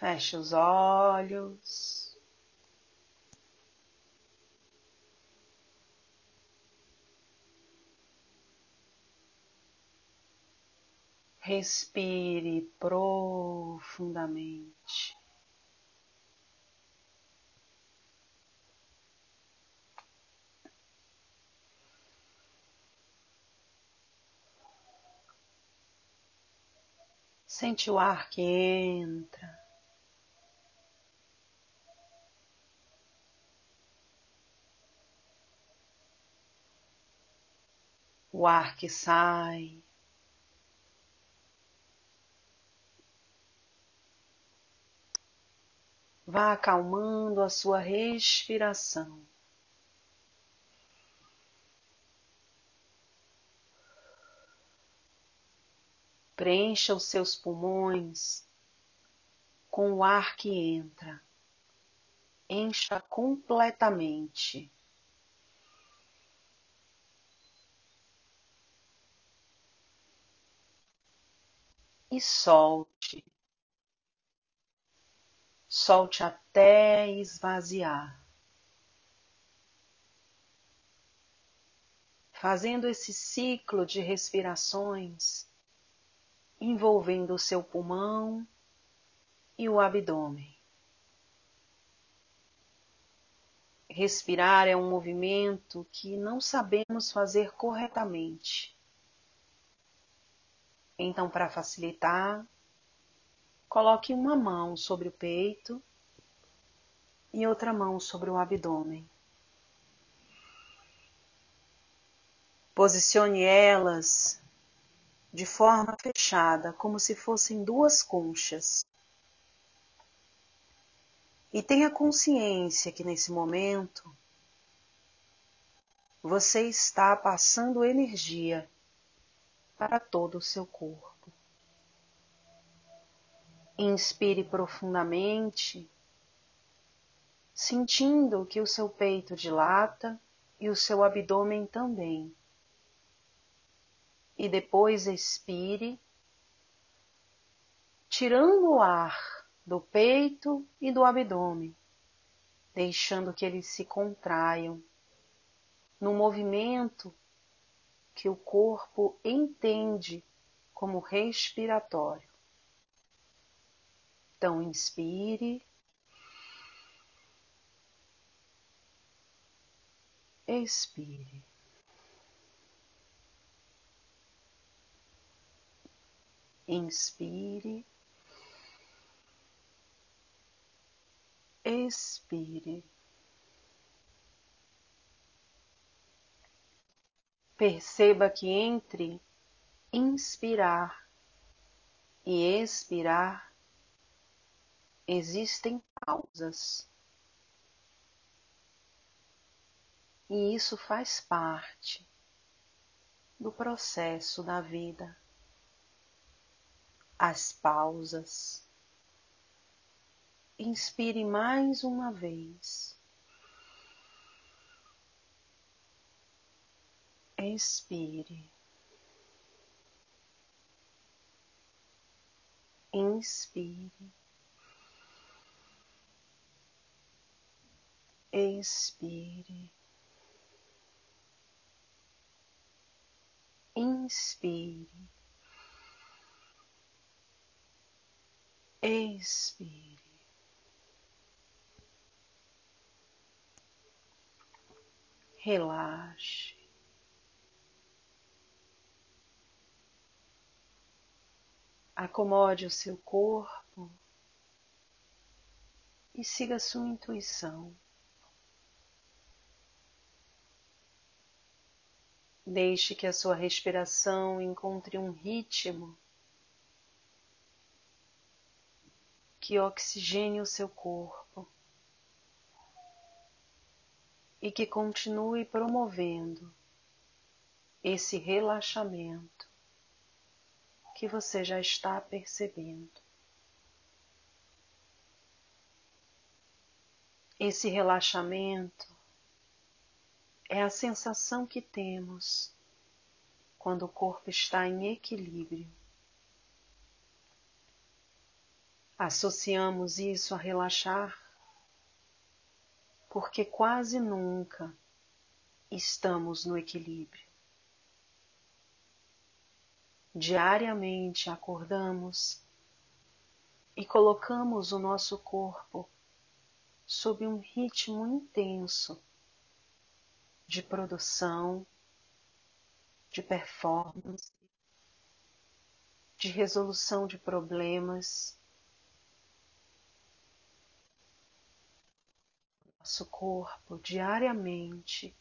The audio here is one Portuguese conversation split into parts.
Feche os olhos. Respire profundamente. Sente o ar que entra. O ar que sai. Vá acalmando a sua respiração. Preencha os seus pulmões com o ar que entra. Encha completamente. E solte. Solte até esvaziar. Fazendo esse ciclo de respirações, envolvendo o seu pulmão e o abdômen. Respirar é um movimento que não sabemos fazer corretamente. Então, para facilitar, coloque uma mão sobre o peito e outra mão sobre o abdômen. Posicione elas de forma fechada, como se fossem duas conchas. E tenha consciência que nesse momento você está passando energia para todo o seu corpo. Inspire profundamente, sentindo que o seu peito dilata e o seu abdômen também e depois expire, tirando o ar do peito e do abdômen, deixando que eles se contraiam no movimento que o corpo entende como respiratório. Então, inspire. Expire. Inspire. Expire. Perceba que entre inspirar e expirar existem pausas. E isso faz parte do processo da vida as pausas. Inspire mais uma vez. Expire. Inspire. Expire. Inspire. Expire. Relaxe. Acomode o seu corpo e siga sua intuição. Deixe que a sua respiração encontre um ritmo que oxigene o seu corpo e que continue promovendo esse relaxamento que você já está percebendo. Esse relaxamento é a sensação que temos quando o corpo está em equilíbrio. Associamos isso a relaxar porque quase nunca estamos no equilíbrio. Diariamente acordamos e colocamos o nosso corpo sob um ritmo intenso de produção, de performance, de resolução de problemas. Nosso corpo diariamente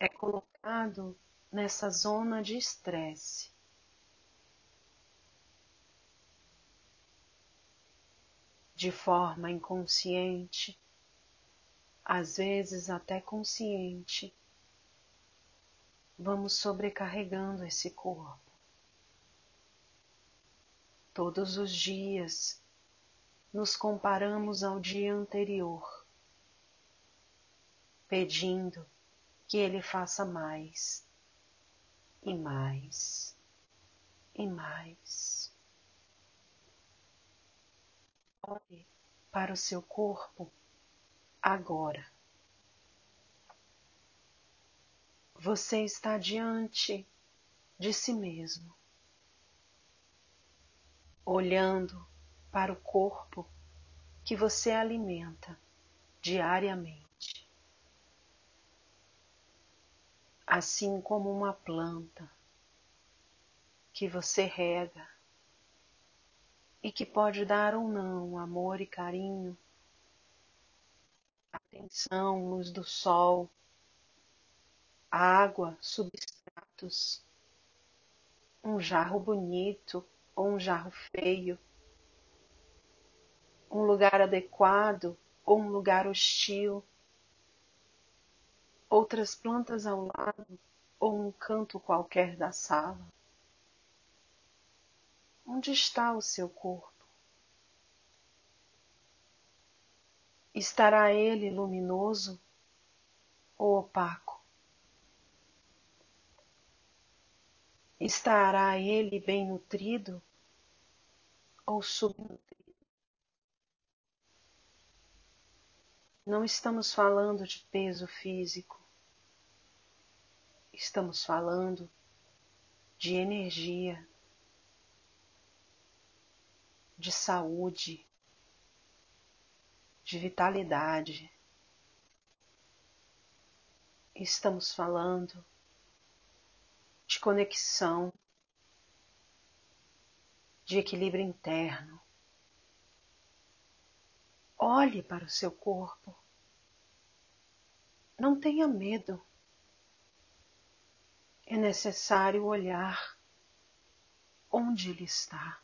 é colocado nessa zona de estresse. De forma inconsciente, às vezes até consciente, vamos sobrecarregando esse corpo. Todos os dias nos comparamos ao dia anterior, pedindo que ele faça mais e mais e mais. Olhe para o seu corpo agora. Você está diante de si mesmo, olhando para o corpo que você alimenta diariamente, assim como uma planta que você rega e que pode dar ou não amor e carinho atenção, luz do sol, água, substratos, um jarro bonito ou um jarro feio, um lugar adequado ou um lugar hostil, outras plantas ao lado ou um canto qualquer da sala. Onde está o seu corpo? Estará ele luminoso ou opaco? Estará ele bem nutrido ou subnutrido? Não estamos falando de peso físico, estamos falando de energia, de saúde, de vitalidade. Estamos falando de conexão, de equilíbrio interno. Olhe para o seu corpo. Não tenha medo. É necessário olhar onde ele está.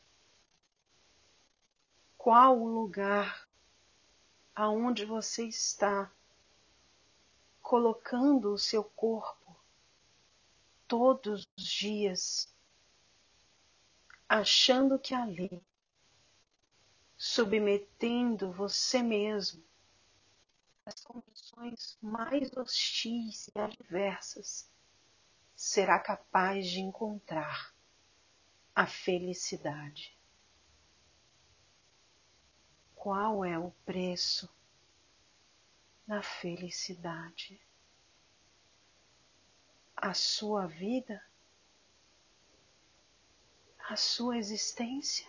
Qual o lugar aonde você está colocando o seu corpo todos os dias, achando que ali, submetendo você mesmo às condições mais hostis e adversas, será capaz de encontrar a felicidade qual é o preço da felicidade? A sua vida? A sua existência?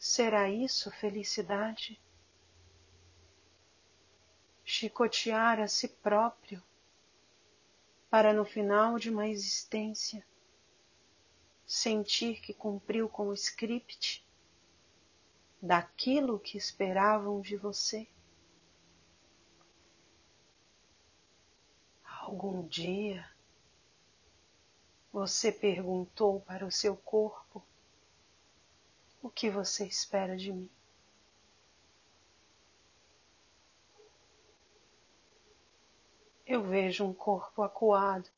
Será isso felicidade? Chicotear a si próprio para no final de uma existência sentir que cumpriu com o script daquilo que esperavam de você? Algum dia você perguntou para o seu corpo: O que você espera de mim? Eu vejo um corpo acuado,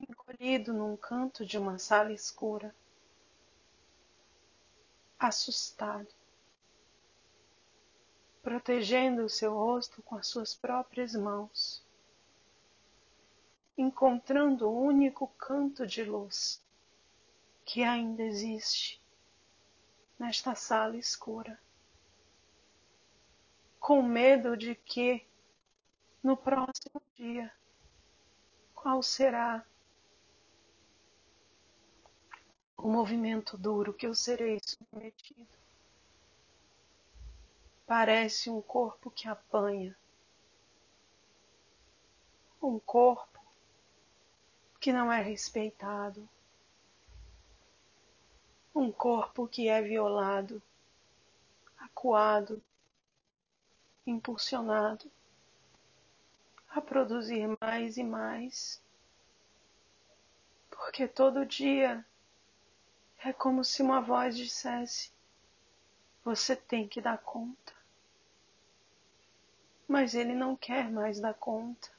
encolhido num canto de uma sala escura assustado, protegendo o seu rosto com as suas próprias mãos, encontrando o único canto de luz que ainda existe nesta sala escura, com medo de que no próximo dia qual será o movimento duro que eu serei submetido. Parece um corpo que apanha, um corpo que não é respeitado, um corpo que é violado, acuado, impulsionado a produzir mais e mais, porque todo dia é como se uma voz dissesse: Você tem que dar conta. Mas ele não quer mais dar conta.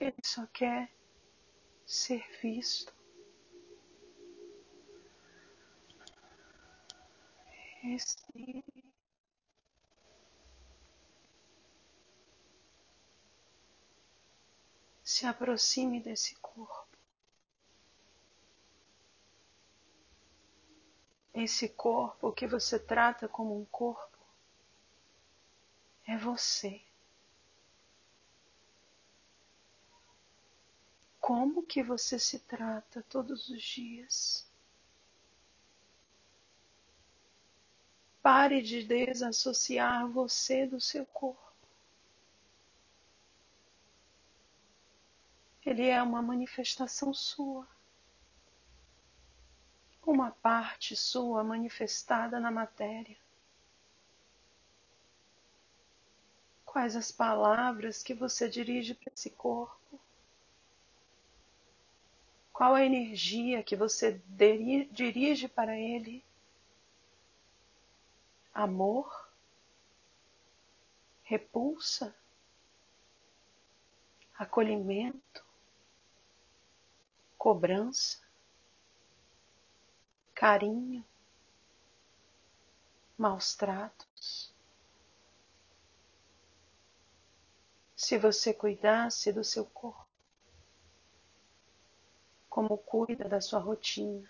Ele só quer ser visto. Respire. Se aproxime desse corpo. Esse corpo que você trata como um corpo é você. Como que você se trata todos os dias? Pare de desassociar você do seu corpo. Ele é uma manifestação sua uma parte sua manifestada na matéria. Quais as palavras que você dirige para esse corpo? Qual a energia que você dirige para ele? Amor? Repulsa? Acolhimento? Cobrança? carinho, maus tratos. Se você cuidasse do seu corpo, como cuida da sua rotina,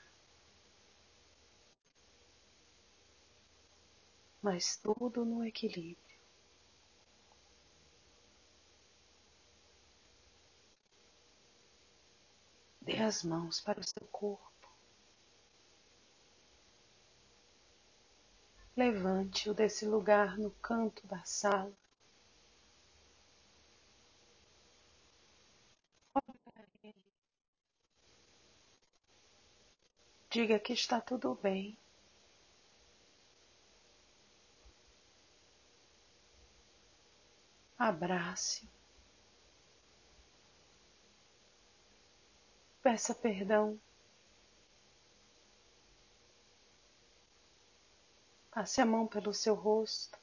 mas tudo no equilíbrio. Dê as mãos para o seu corpo. Levante-o desse lugar no canto da sala. Diga que está tudo bem. Abrace. Peça perdão. Passe a mão pelo seu rosto,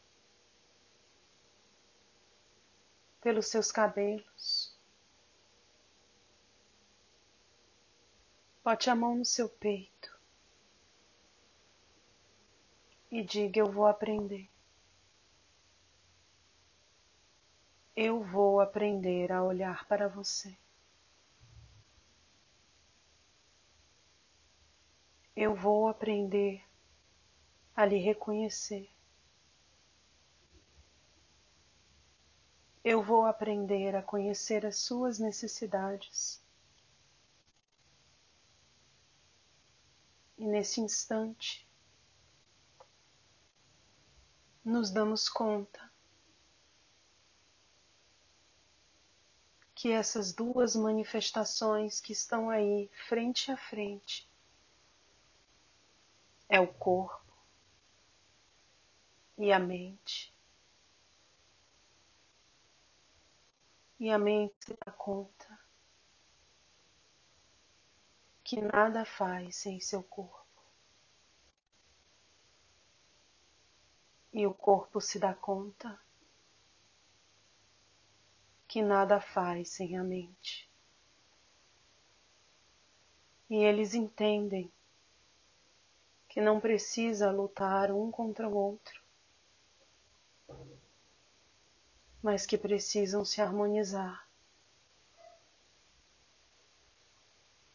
pelos seus cabelos. Bote a mão no seu peito e diga: Eu vou aprender. Eu vou aprender a olhar para você. Eu vou aprender a lhe reconhecer. Eu vou aprender a conhecer as suas necessidades. E nesse instante, nos damos conta que essas duas manifestações que estão aí frente a frente é o corpo e a mente. E a mente se dá conta que nada faz sem seu corpo. E o corpo se dá conta que nada faz sem a mente. E eles entendem que não precisa lutar um contra o outro, mas que precisam se harmonizar.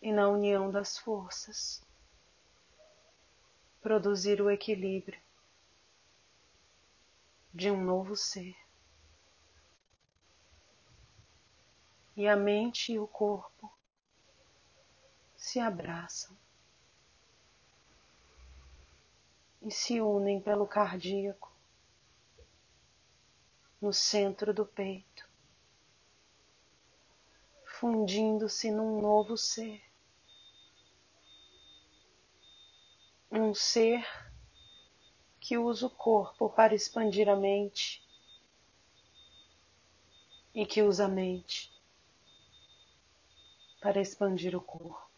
E na união das forças, produzir o equilíbrio de um novo ser. E a mente e o corpo se abraçam e se unem pelo cardíaco no centro do peito, fundindo-se num novo ser. Um ser que usa o corpo para expandir a mente e que usa a mente para expandir o corpo.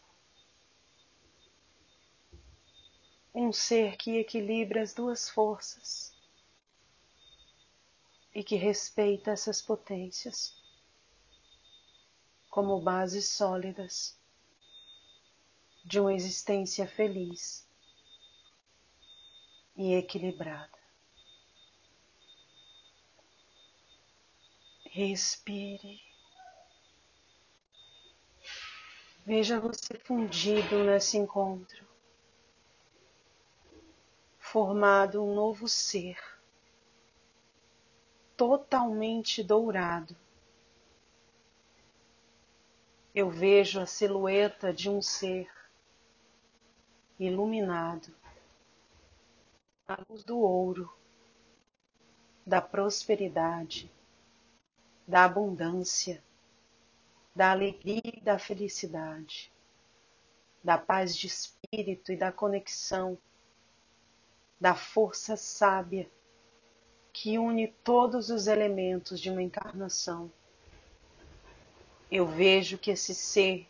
Um ser que equilibra as duas forças e que respeita essas potências como bases sólidas de uma existência feliz e equilibrada. Respire. Veja você fundido nesse encontro, formado um novo ser, totalmente dourado. Eu vejo a silhueta de um ser iluminado a luz do ouro, da prosperidade, da abundância, da alegria e da felicidade, da paz de espírito e da conexão, da força sábia que une todos os elementos de uma encarnação. Eu vejo que esse ser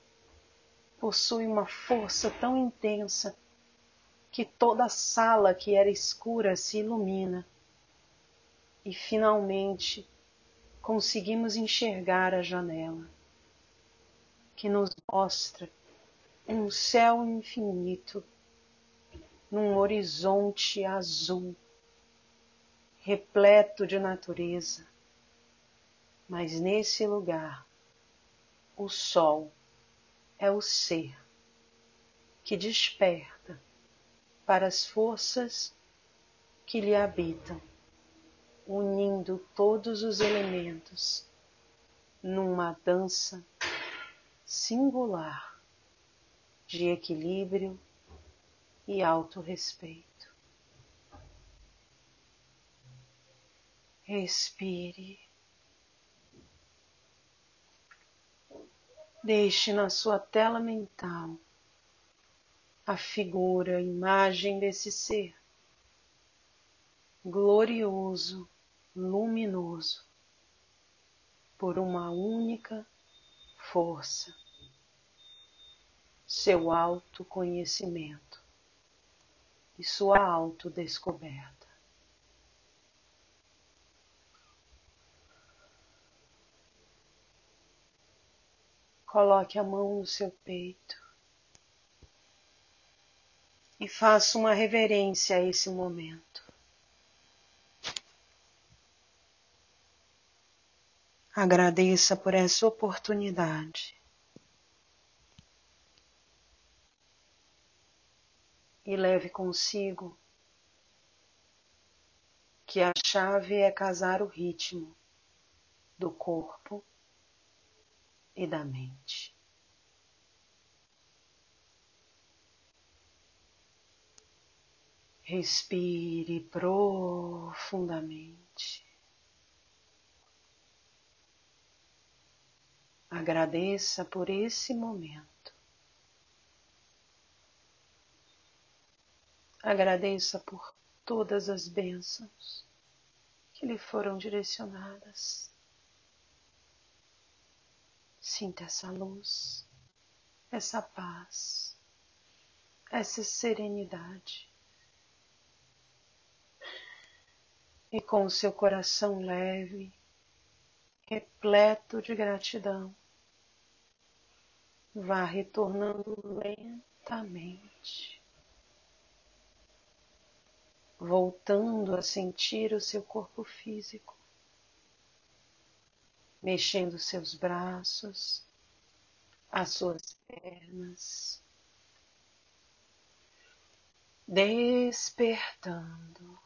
possui uma força tão intensa que toda a sala que era escura se ilumina e finalmente conseguimos enxergar a janela que nos mostra um céu infinito num horizonte azul repleto de natureza. Mas nesse lugar, o sol é o ser que desperta para as forças que lhe habitam, unindo todos os elementos numa dança singular de equilíbrio e autorrespeito. Respire. Deixe na sua tela mental a figura, a imagem desse ser glorioso, luminoso, por uma única força, seu autoconhecimento e sua autodescoberta. Coloque a mão no seu peito e faça uma reverência a esse momento. Agradeça por essa oportunidade. E leve consigo que a chave é casar o ritmo do corpo e da mente. Respire profundamente. Agradeça por esse momento. Agradeça por todas as bênçãos que lhe foram direcionadas. Sinta essa luz, essa paz, essa serenidade. e com o seu coração leve, repleto de gratidão, vá retornando lentamente, voltando a sentir o seu corpo físico, mexendo seus braços, as suas pernas, despertando.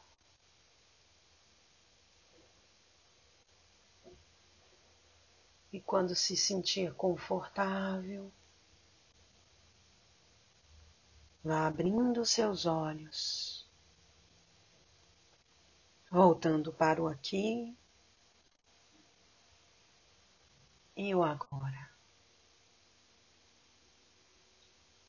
E quando se sentir confortável, vá abrindo seus olhos, voltando para o aqui e o agora.